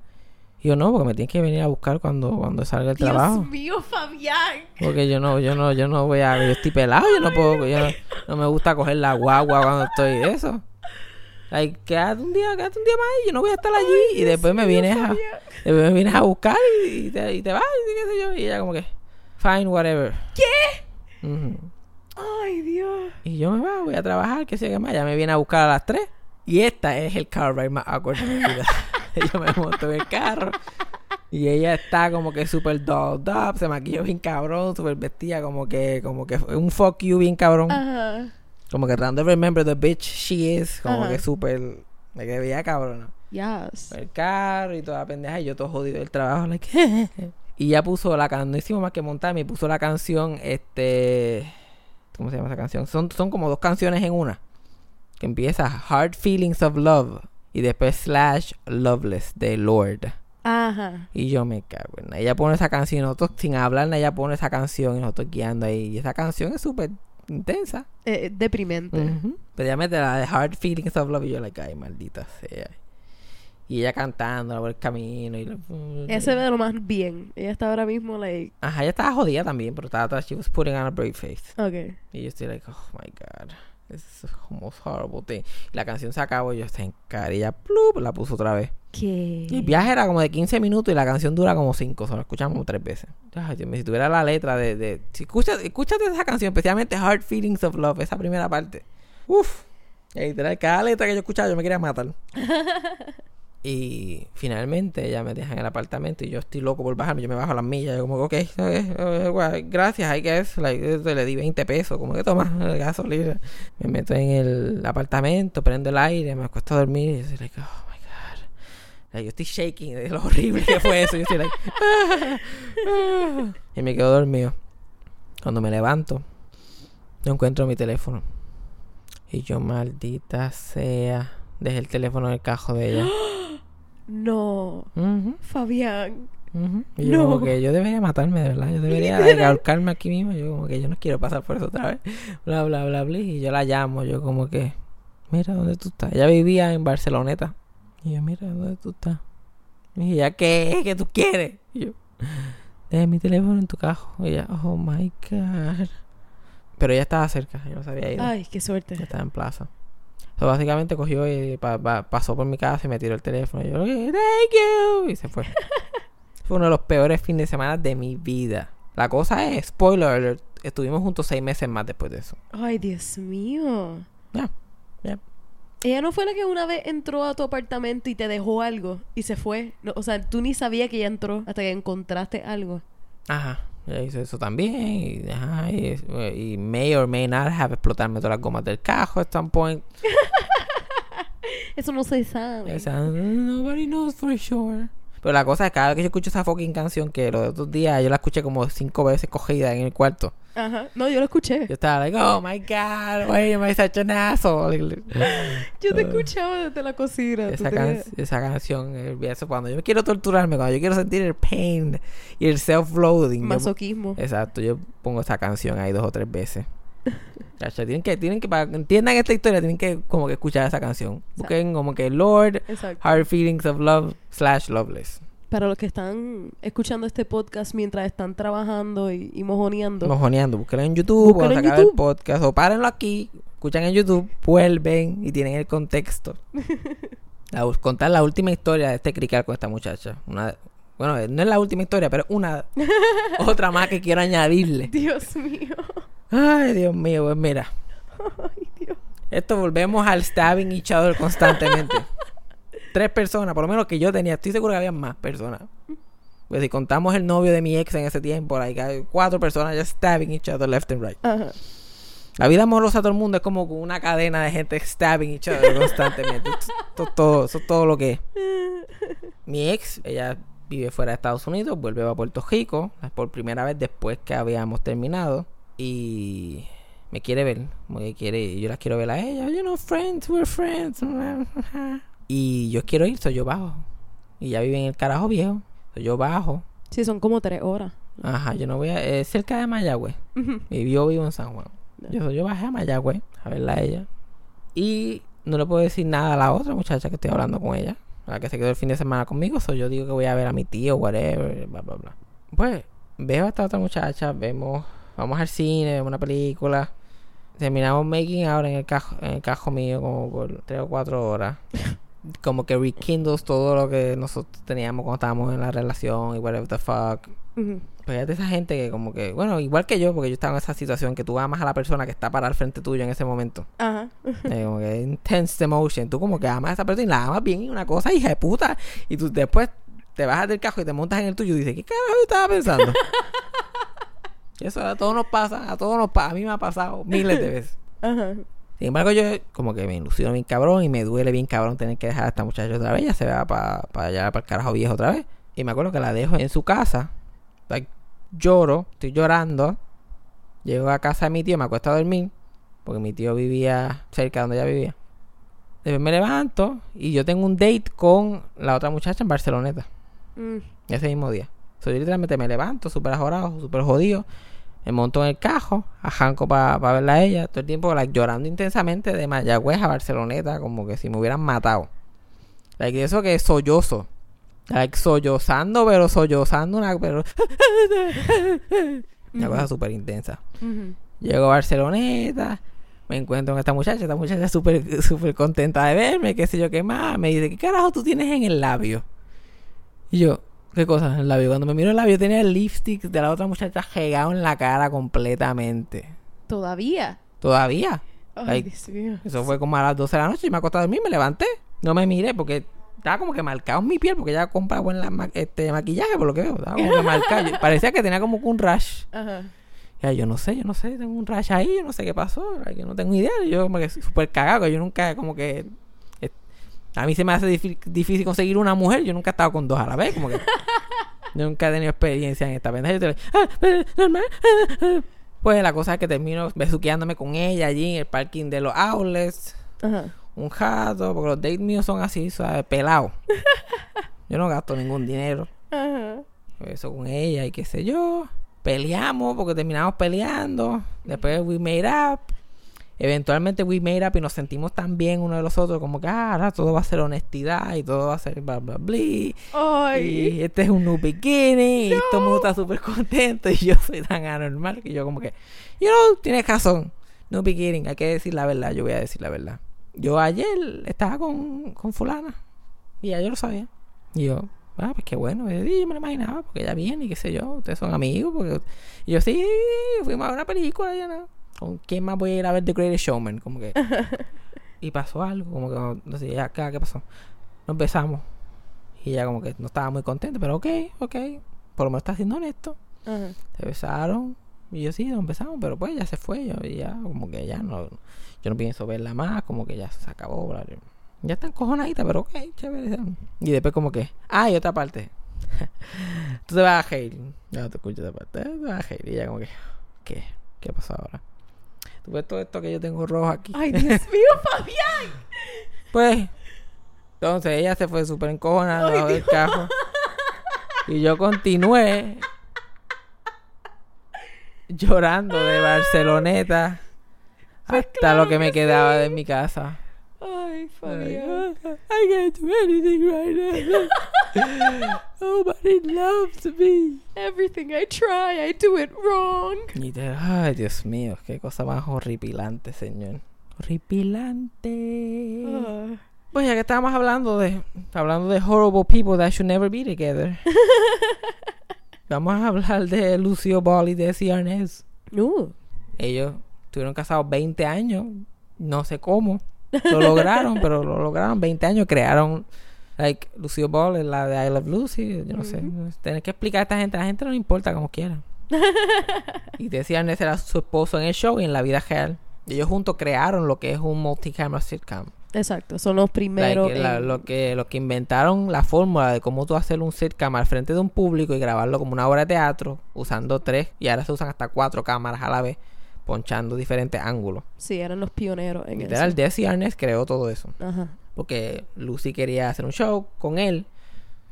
Y yo no, porque me tienes que venir a buscar cuando, cuando salga el trabajo. Dios mío, Fabián. Porque yo no, yo no, yo no voy a, yo estoy pelado, yo no puedo, yo no, no me gusta coger la guagua cuando estoy eso. Like, quédate un día, quédate un día más y yo no voy a estar allí. y después me vienes a, después me vienes a buscar y, y te, y te vas y qué sé yo. Y ella como que, fine, whatever. ¿Qué? Ay, Dios. Y yo me voy, voy a trabajar, qué sé yo qué más. Ya me viene a buscar a las 3. Y esta es el car ride más de mi vida. yo me monto en el carro. Y ella está como que súper dolled up, se maquilló bien cabrón, súper vestida como que, como que un fuck you bien cabrón. Ajá. Como que tratando de remember the bitch she is. Como Ajá. que súper, me que veía cabrón. Yes. El carro y toda la pendeja. Y yo todo jodido del trabajo. Like, y ya puso la canción. No hicimos más que montar. Me puso la canción. Este. ¿Cómo se llama esa canción? Son, son como dos canciones en una. Que empieza Hard Feelings of Love. Y después Slash Loveless de Lord. Ajá. Y yo me cago en. Ella pone esa canción. Y nosotros sin hablar, ella pone esa canción. Y nosotros guiando ahí. Y esa canción es súper intensa. Eh, deprimente. Ujú. Pero ella mete la de Hard Feelings of Love y yo like, ay, maldita sea. Y ella cantando por el camino y... Ese ve lo más bien. Ella está ahora mismo, like. Ajá, ella estaba jodida también, pero estaba atrás, she was putting on a brave face. Ok. Y yo estoy like, oh my god, this is the most horrible thing. Y la canción se acabó y yo estoy en cara y ella plup, la puso otra vez. ¿Qué? Y el viaje era como de 15 minutos y la canción dura como 5, solo escuchamos como 3 veces. Ay, Dios mío, si tuviera la letra de... de si escuchas, escúchate esa canción, especialmente Hard Feelings of Love, esa primera parte. Uf. Literal, cada letra que yo escuchaba yo me quería matar. y finalmente ella me deja en el apartamento y yo estoy loco por bajarme. Yo me bajo las millas. Yo como, ok, ok, well, gracias, I guess. Like, le di 20 pesos. Como que toma, el gasolina. Me meto en el apartamento, prendo el aire, me acuesto a dormir y yo estoy like, oh my god. Like, yo estoy shaking de lo horrible que fue eso. Yo estoy like, "Ah, ah". y me quedo dormido. Cuando me levanto, no encuentro mi teléfono. Y yo, maldita sea, dejé el teléfono en el cajo de ella. No. Fabián. Y yo No. como que yo debería matarme, de verdad. Yo debería de ahorcarme aquí mismo. Yo como que yo no quiero pasar por eso otra vez. Bla, bla, bla, bla. Y yo la llamo. Yo como que, mira, ¿dónde tú estás? Ella vivía en Barceloneta. Y yo, mira, ¿dónde tú estás? Y ella, ¿qué? ¿Qué tú quieres? Y yo, dejé mi teléfono en tu cajo. Y ella, oh my God. Pero ella estaba cerca. Yo no sabía ir. Ay, qué suerte. Estaba en plaza. So, básicamente cogió y pa- pa- pasó por mi casa y me tiró el teléfono. Y yo, "Okay, thank you. Y se fue. Fue uno de los peores fines de semana de mi vida. La cosa es, spoiler alert, estuvimos juntos seis meses más después de eso. Ay, Dios mío. Ya, ya. Ella no fue la que una vez entró a tu apartamento y te dejó algo y se fue. No, o sea, tú ni sabías que ella entró hasta que encontraste algo. Ajá. Ella hizo eso también. Y, ajá, y, y may or may not have explotarme todas las gomas del cajo at some point. Eso no se sabe. O sea, nobody knows for sure. Pero la cosa es que cada vez que yo escucho esa fucking canción, que los otros días yo la escuché como cinco veces cogida en el cuarto. Ajá. No, yo lo escuché. Yo estaba like, oh my god, why am I such an asshole? Yo te escuchaba desde la cocina. esa, can- tenías- esa canción, el- eso cuando yo quiero torturarme, cuando yo quiero sentir el pain y el self-loathing. yo- Masoquismo. exacto, yo pongo esa canción ahí dos o tres veces. Tienen que, tienen que, para que entiendan esta historia, tienen que como que escuchar esa canción. Busquen como que Lord, Exacto. Hard Feelings of Love, slash Loveless. Para los que están escuchando este podcast mientras están trabajando y, y mojoneando. Mojoneando, búsquenlo en YouTube, Búsquenlo cuando en se acabe el podcast, o párenlo aquí, escuchan en YouTube, vuelven y tienen el contexto. La contar la última historia de este crical con esta muchacha. Una, bueno, no es la última historia, pero una otra más que quiero añadirle. Dios mío. Ay, Dios mío, pues mira. Ay, Dios. Esto volvemos al stabbing each other constantemente. Tres personas, por lo menos que yo tenía. Estoy seguro que había más personas. Pues si contamos el novio de mi ex en ese tiempo, like, hay cuatro personas just stabbing each other left and right. Ajá. La vida amorosa de todo el mundo es como una cadena de gente stabbing each other constantemente. Todo, todo- eso es todo lo que es. Mi ex, ella vive fuera de Estados Unidos, vuelve a Puerto Rico por primera vez después que habíamos terminado y me quiere ver, que quiere, yo la quiero ver a ella, you know, friends, we're friends. Y yo quiero ir, soy yo bajo. Y ya vive en el carajo viejo, soy yo bajo. Sí, son como tres horas. Ajá, yo no voy a, es cerca de Mayagüez. Y yo vivo en San Juan. Yo, yo bajé a Mayagüez a verla a ella. Y no le puedo decir nada a la otra muchacha que estoy hablando con ella. La que se quedó el fin de semana conmigo. So yo digo que voy a ver a mi tío, whatever, bla, bla, bla. Pues, veo a esta otra muchacha, vemos, vamos al cine, vemos una película. Terminamos making out en el cajo, en el cajo mío como por tres o cuatro horas. Como que rekindles todo lo que nosotros teníamos cuando estábamos en la relación y whatever the fuck. Ujú. Pues es de esa gente que como que, bueno, igual que yo, porque yo estaba en esa situación que tú amas a la persona que está para al frente tuyo en ese momento. Ajá. Eh, como que intense emotion. Tú como que amas a esa persona y la amas bien y una cosa hija de puta. Y tú después te bajas del carro y te montas en el tuyo y dices, ¿qué carajo estaba pensando? Y Eso a todos nos pasa, a todos nos pasa, a mí me ha pasado miles de veces. Ajá. Sin embargo, yo como que me ilusiono bien cabrón y me duele bien cabrón tener que dejar a esta muchacha otra vez. Ya se va para allá, para el carajo viejo otra vez. Y me acuerdo que la dejo en su casa. Like, lloro, estoy llorando. Llego a casa de mi tío, me acuesto a dormir. Porque mi tío vivía cerca de donde ella vivía. Después me levanto y yo tengo un date con la otra muchacha en Barceloneta. Mm. Ese mismo día. So, yo literalmente me levanto súper ajorado, súper jodido. Me monto en el cajo, arranco para verla a ella. Todo el tiempo like, llorando intensamente de Mayagüez a Barceloneta, como que si me hubieran matado. Like, eso que es sollozo. Like, sollozando, pero sollozando una... Pero... una cosa súper intensa. Llego a Barceloneta, me encuentro con esta muchacha, esta muchacha súper súper contenta de verme, qué sé yo qué más. Me dice, ¿qué carajo tú tienes en el labio? Y yo, ¿qué cosa en el labio? Cuando me miro el labio tenía el lipstick de la otra muchacha regado en la cara completamente. ¿Todavía? Todavía. Ay, Dios mío. Eso fue como a las 12 de la noche y me acosté a dormir, me levanté. No me miré porque estaba como que marcado en mi piel porque ya compraba buen la ma- este maquillaje por lo que veo. Estaba como que marcado. Yo- Parecía que tenía como que un rash. Ajá. Ya, yo no sé, yo no sé, tengo un rash ahí, yo no sé qué pasó, yo no tengo idea. Yo como que súper cagado, yo nunca como que... a mí se me hace difí- difícil conseguir una mujer, yo nunca he estado con dos a la vez, como que... yo nunca he tenido experiencia en esta pendeja. Yo te- ah, ah, ah. Pues la cosa es que termino besuqueándome con ella allí en el parking de los outlets, Ajá. un jato, porque los dates míos son así, ¿sabes? Pelados. Yo no gasto ningún dinero Ajá. eso con ella y qué sé yo. Peleamos porque terminamos peleando. Después we made up. Eventualmente we made up y nos sentimos tan bien uno de los otros como que ah, ahora todo va a ser honestidad y todo va a ser bla bla bla. Y este es un new beginning y todo el mundo está súper contento y yo soy tan anormal que yo como que, you know, tienes razón. New beginning, hay que decir la verdad, yo voy a decir la verdad. Yo ayer estaba con, con fulana y ya yo lo sabía. Y yo, ah, pues qué bueno. Y yo me lo imaginaba porque ella viene y qué sé yo. Ustedes son amigos. Porque... Y yo, sí, fuimos a ver una película. Ya no. ¿Con quién más voy a ir a ver The Greatest Showman? Como que. y pasó algo. Como que, no sé, ya ¿qué pasó? Nos besamos. Y ella, como que no estaba muy contenta. Pero ok, ok. Por lo menos está siendo honesto. Se besaron. Y yo sí, nos besamos. Pero pues ya se fue. Yo, y ya, como que ya no. Yo no pienso verla más. Como que ya se acabó. bla, bla. Ya está encojonadita, pero ok, chévere. Y después como que, ah, y otra parte. Tú te vas a. Ya no te escucho esa parte. Te vas a reír. Y ella como que, ¿qué? ¿Qué pasó ahora? Tú ves todo esto que yo tengo rojo aquí. Ay, Dios mío, Fabián. Pues, entonces ella se fue súper encojonada debajo del carro. Y yo continué llorando de Barceloneta hasta lo que me quedaba de mi casa. Ay, Like, Fabián. I can't do anything right now. Nobody loves me. Everything I try, I do it wrong. Y te, ay, Dios mío, qué cosa más horripilante, señor. Horripilante. Ah. Pues ya que estábamos hablando de hablando de horrible people that should never be together. Vamos a hablar de Lucio Ball y de Arnés. No. Ellos estuvieron casados 20 años, no sé cómo. Lo lograron, pero lo lograron 20 años, crearon Like, Lucio Ball la de I Love Lucy. Yo no sé. Tener que explicar a esta gente. A la gente no le importa como quiera. y Desi Arnaz era su esposo en el show y en la vida real. Y ellos juntos crearon lo que es un multicamera sitcom. Exacto, son los primeros. Like, la- lo, que, lo que inventaron la fórmula de cómo tú hacer un sitcom al frente de un público y grabarlo como una obra de teatro usando tres y ahora se usan hasta cuatro cámaras a la vez ponchando diferentes ángulos. Sí, eran los pioneros en Literal, eso. Desi Arnaz creó todo eso Ajá. porque Lucy quería hacer un show con él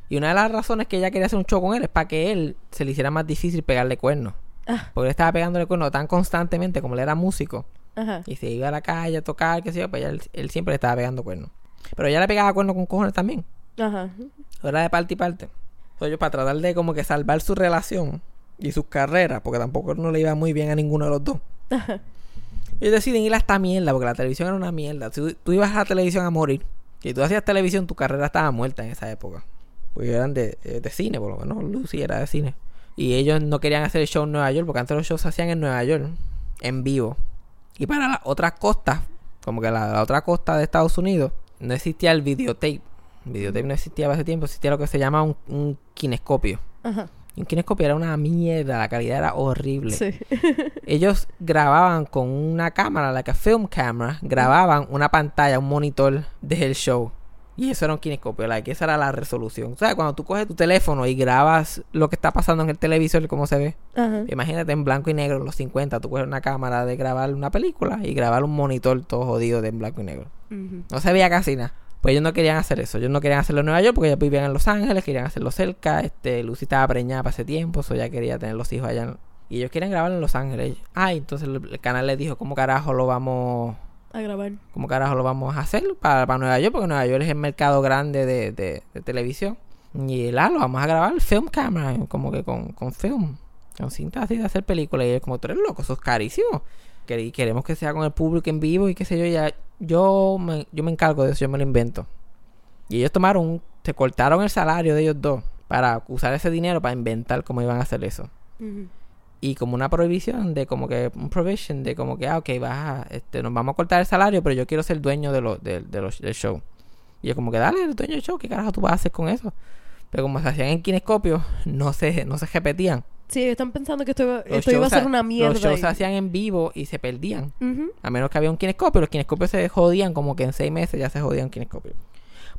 y una de las razones que ella quería hacer un show con él es para que él se le hiciera más difícil pegarle cuernos. Ah, Porque él estaba pegándole cuernos tan constantemente como él era músico ajá. y se iba a la calle a tocar, qué sé yo, pues él, él siempre le estaba pegando cuernos. Pero ella le pegaba cuernos con cojones también. Ajá. Era de parte y parte. Entonces, ellos para tratar de como que salvar su relación y sus carreras, porque tampoco no le iba muy bien a ninguno de los dos. Ellos deciden ir a esta mierda, porque la televisión era una mierda. Si tú, ibas a la televisión a morir, si tú hacías televisión, tu carrera estaba muerta en esa época. Porque eran de, eh, de cine, por lo menos. Lucy era de cine. Y ellos no querían hacer el show en Nueva York, porque antes los shows se hacían en Nueva York, en vivo. Y para las otras costas, como que la, la otra costa de Estados Unidos, no existía el videotape. El videotape no existía hace tiempo, existía lo que se llama un, un kinescopio. Ajá. Y un kinescopio era una mierda, la calidad era horrible. Sí. Ellos grababan con una cámara, la que film camera, grababan una pantalla, un monitor del show. Y eso era un kinescopio, like, esa era la resolución. O sea, cuando tú coges tu teléfono y grabas lo que está pasando en el televisor, cómo se ve. Ajá. Imagínate en blanco y negro, en los 50, tú coges una cámara de grabar una película y grabar un monitor todo jodido de en blanco y negro. No se veía casi nada. Pues ellos no querían hacer eso. Ellos no querían hacerlo en Nueva York porque ellos vivían en Los Ángeles, querían hacerlo cerca. Este, Lucy estaba preñada para ese tiempo, eso ya quería tener los hijos allá. en- Y ellos querían grabarlo en Los Ángeles. Ah, entonces el, canal les dijo, ¿cómo carajo lo vamos, A grabar. cómo carajo lo vamos a hacer para, para Nueva York? Porque Nueva York es el mercado grande de, de, de televisión. Y él, ah, lo vamos a grabar film camera, como que con, con film, con cinta así de hacer películas. Y ellos como, tú eres loco, eso es carísimo. Queremos que sea con el público en vivo y qué sé yo, ya yo me, yo me encargo de eso, yo me lo invento. Y ellos tomaron, se cortaron el salario de ellos dos para usar ese dinero para inventar cómo iban a hacer eso. Y como una prohibición de como que, un provision de como que, ah, ok, vas a, este, nos vamos a cortar el salario, pero yo quiero ser dueño de lo, de, del show. Y yo como que, dale, el dueño del show, ¿qué carajo tú vas a hacer con eso? Pero como se hacían en kinescopio, no se, no se repetían. Sí, están pensando que esto, esto iba a ser se- una mierda. Los shows se y- hacían en vivo y se perdían. A menos que había un kinescopio. Los kinescopios se jodían como que en seis meses ya se jodían kinescopio.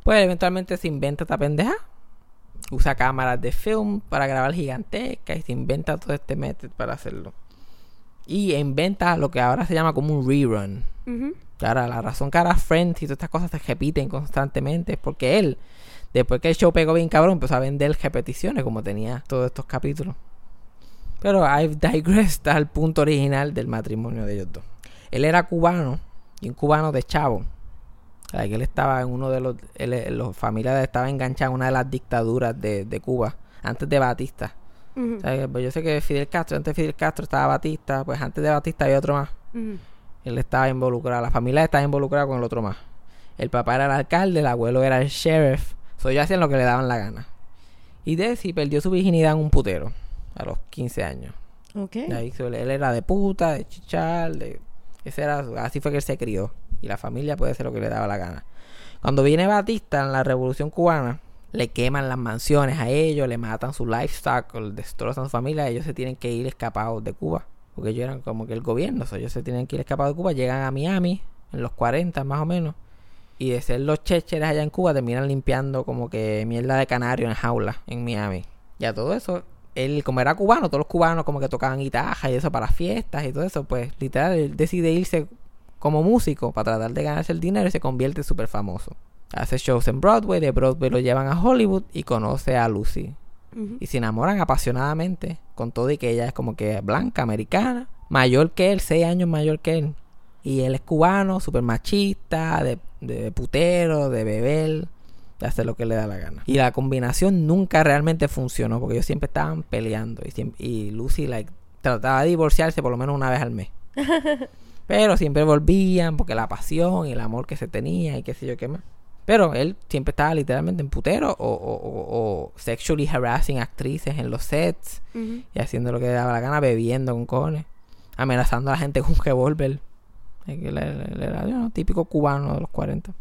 Pues eventualmente se inventa esta pendeja. Usa cámaras de film para grabar gigantescas y se inventa todo este método para hacerlo. Y inventa lo que ahora se llama como un rerun. Ahora la razón que ahora Friends y todas estas cosas se repiten constantemente es porque él, después que el show pegó bien cabrón, empezó a vender repeticiones como tenía todos estos capítulos. Pero I've digressed al punto original del matrimonio de ellos dos. Él era cubano y un cubano de chavo. Él estaba en uno de los. Él, los familia de él estaba enganchada en una de las dictaduras de, de Cuba, antes de Batista. O sea, pues yo sé que Fidel Castro, antes de Fidel Castro estaba Batista, pues antes de Batista había otro más. Él estaba involucrado, la familia estaba involucrada con el otro más. El papá era el alcalde, el abuelo era el sheriff. So, ellos hacían lo que le daban la gana. Y Desi perdió su virginidad en un putero a los 15 años. Ok. Y ahí, él era de puta, de chichar, de... Ese era, así fue que él se crió. Y la familia puede hacer lo que le daba la gana. Cuando viene Batista en la revolución cubana, le queman las mansiones a ellos, le matan su livestock, le destrozan su familia, ellos se tienen que ir escapados de Cuba. Porque ellos eran como que el gobierno, so, ellos se tienen que ir escapados de Cuba, llegan a Miami en los 40 más o menos. Y de ser los checheres allá en Cuba, terminan limpiando como que mierda de canario en jaula en Miami. Y a todo eso, él como era cubano, todos los cubanos como que tocaban guitarra y eso para fiestas y todo eso, pues literal, él decide irse como músico para tratar de ganarse el dinero y se convierte súper famoso. Hace shows en Broadway, de Broadway lo llevan a Hollywood y conoce a Lucy. Y se enamoran apasionadamente, con todo y que ella es como que blanca, americana, mayor que él, seis años mayor que él. Y él es cubano, súper machista, de, de putero, de beber, de hacer lo que le da la gana. Y la combinación nunca realmente funcionó, porque ellos siempre estaban peleando. Y, siempre- y Lucy like, trataba de divorciarse por lo menos una vez al mes. Pero siempre volvían porque la pasión y el amor que se tenía y qué sé yo qué más. Pero él siempre estaba literalmente en putero o, o, o- o sexually harassing actrices en los sets y haciendo lo que le daba la gana, bebiendo con cojones, amenazando a la gente con un revólver. Era you know, típico cubano de los 40.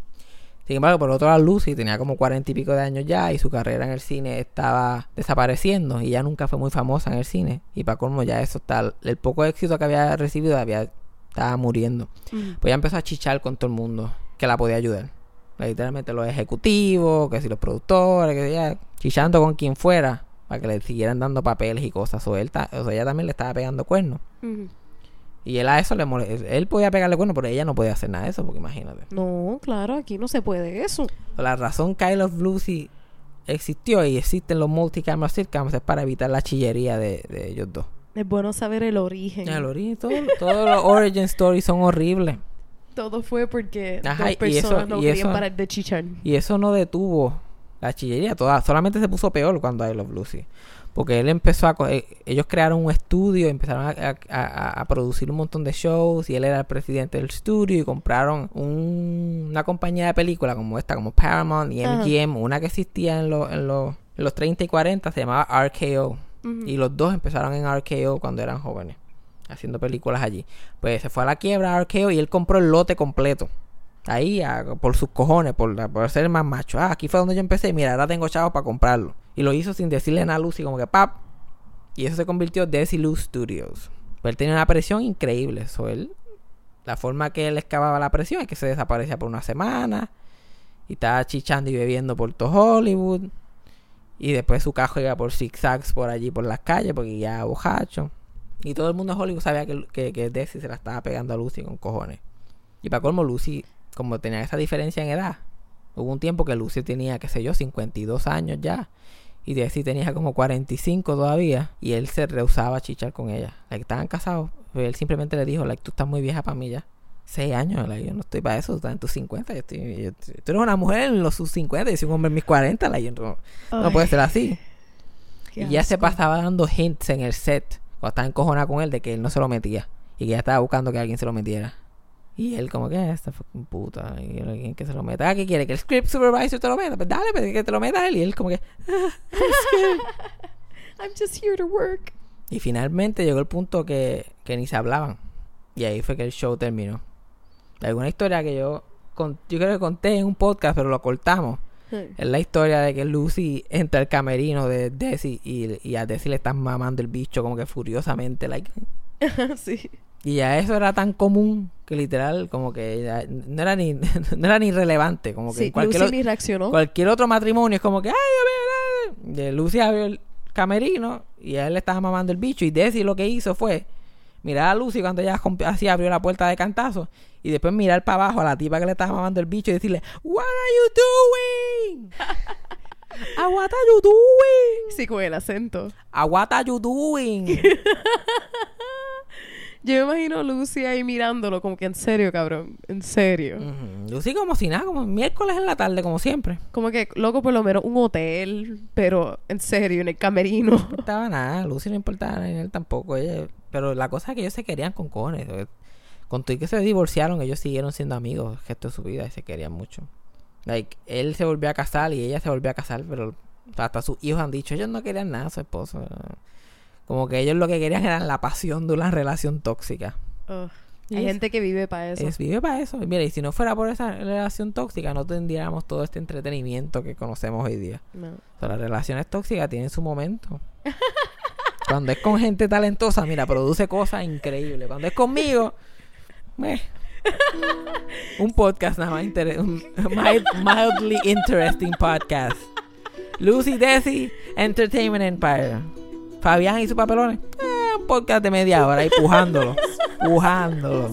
Sin embargo, por otro lado, Lucy tenía como cuarenta y pico de años ya y su carrera en el cine estaba desapareciendo y ya nunca fue muy famosa en el cine. Y para colmo ya eso está, el poco éxito que había recibido había, estaba muriendo. Mm. Pues ya empezó a chichar con todo el mundo que la podía ayudar. Literalmente los ejecutivos, que si los productores, que ya chichando con quien fuera para que le siguieran dando papeles y cosas. O, él ta- o sea, ella también le estaba pegando cuernos. Y él a eso le molestó. Él podía pegarle cuernos, pero ella no podía hacer nada de eso, porque imagínate. No, claro, aquí no se puede eso. La razón Kyle of Lucy existió y existen los multicamera sitcoms es para evitar la chillería de, de ellos dos. Es bueno saber el origen. El origen, todo- todos los origin stories son horribles. Todo fue porque Ajá, dos y eso- personas no querían eso- parar de chichar. Y eso no detuvo la chillería toda. Solamente se puso peor cuando I Love Lucy. Porque él empezó a... eh, ellos crearon un estudio, empezaron a, a- a- a producir un montón de shows y él era el presidente del estudio y compraron un- una compañía de películas como esta, como Paramount y. MGM, una que existía en, los en, los en los 30 y 40, se llamaba RKO. Y los dos empezaron en RKO cuando eran jóvenes, haciendo películas allí. Pues se fue a la quiebra RKO y él compró el lote completo. Ahí, por sus cojones, por, por ser más macho. Ah, aquí fue donde yo empecé. Mira, ahora tengo chavos para comprarlo. Y lo hizo sin decirle nada a Lucy, como que pap. Y eso se convirtió en Desilu Studios. Pues él tenía una presión increíble. Eso él, la forma que él excavaba la presión es que se desaparecía por una semana. Y estaba chichando y bebiendo por todo Hollywood. Y después su cajo iba por zigzags por allí, por las calles, porque ya bojacho. Y todo el mundo en Hollywood sabía que, que, que Desi se la estaba pegando a Lucy con cojones. Y para colmo, Lucy, como tenía esa diferencia en edad, hubo un tiempo que Lucy tenía, qué sé yo, 52 años ya. Y Desi tenía como 45 todavía. Y él se rehusaba a chichar con ella. Like, estaban casados. Pero él simplemente le dijo, like, tú estás muy vieja para mí ya. 6 años, like, yo no estoy para eso, tú estás en tus 50. Yo estoy, yo- tú eres una mujer en los sus 50 y soy un hombre en mis 40. like, yo no, no puede ser así. qué Y ya se pasaba dando hints en el set. Cuando estaba encojonada con él de que él no se lo metía. Y que ya estaba buscando que alguien se lo metiera. Y él como que, "Ah, esta fucking puta. Y alguien que se lo meta. Ah, ¿qué quiere? ¿Que el script supervisor te lo meta? Pues dale, pues que te lo meta él. Y él como que... I'm just here to work. Y finalmente llegó el punto que, que ni se hablaban. Y ahí fue que el show terminó. Alguna historia que yo... con- yo creo que conté en un podcast, pero lo cortamos. Es la historia de que Lucy entra al camerino de Desi y, y a Desi le están mamando el bicho como que furiosamente. Like, sí. Y ya eso era tan común que literal como que no era ni no era ni relevante, como que Sí, cualquier, Lucy ni reaccionó. cualquier otro matrimonio es como que ay, Dios mío, ay". Y Lucy abrió el camerino y a él le estaba mamando el bicho y Desi lo que hizo fue mirar a Lucy cuando ella así abrió la puerta de cantazo y después mirar para abajo a la tipa que le estaba mamando el bicho y decirle What are you doing? "Ah, what are you doing? Sí, con el acento. "Ah, what are you doing? Yo me imagino Lucy ahí mirándolo como que en serio, cabrón. En serio. Lucy como si nada, como miércoles en la tarde como siempre. Como que, loco, por lo menos un hotel, pero en serio, en el camerino. No importaba nada, Lucy no importaba nada, ni él tampoco. Ella, pero la cosa es que ellos se querían con cojones. eh. Con todo y que se divorciaron, ellos siguieron siendo amigos el resto de su vida y se querían mucho. Like, él se volvió a casar y ella se volvió a casar, pero hasta sus hijos han dicho, ellos no querían nada a su esposo. Como que ellos lo que querían era la pasión de una relación tóxica. Hay es- gente que vive para eso. Es vive para eso. Y Mira, y si no fuera por esa relación tóxica, no tendríamos todo este entretenimiento que conocemos hoy día. No. O sea, las relaciones tóxicas tienen su momento. Cuando es con gente talentosa, mira, produce cosas increíbles. Cuando es conmigo, meh. un podcast nada más un mild- mildly interesting podcast. Lucy Desi, Entertainment Empire. Fabián y sus papelones. Eh, un podcast de media hora ahí pujándolo. Pujándolo.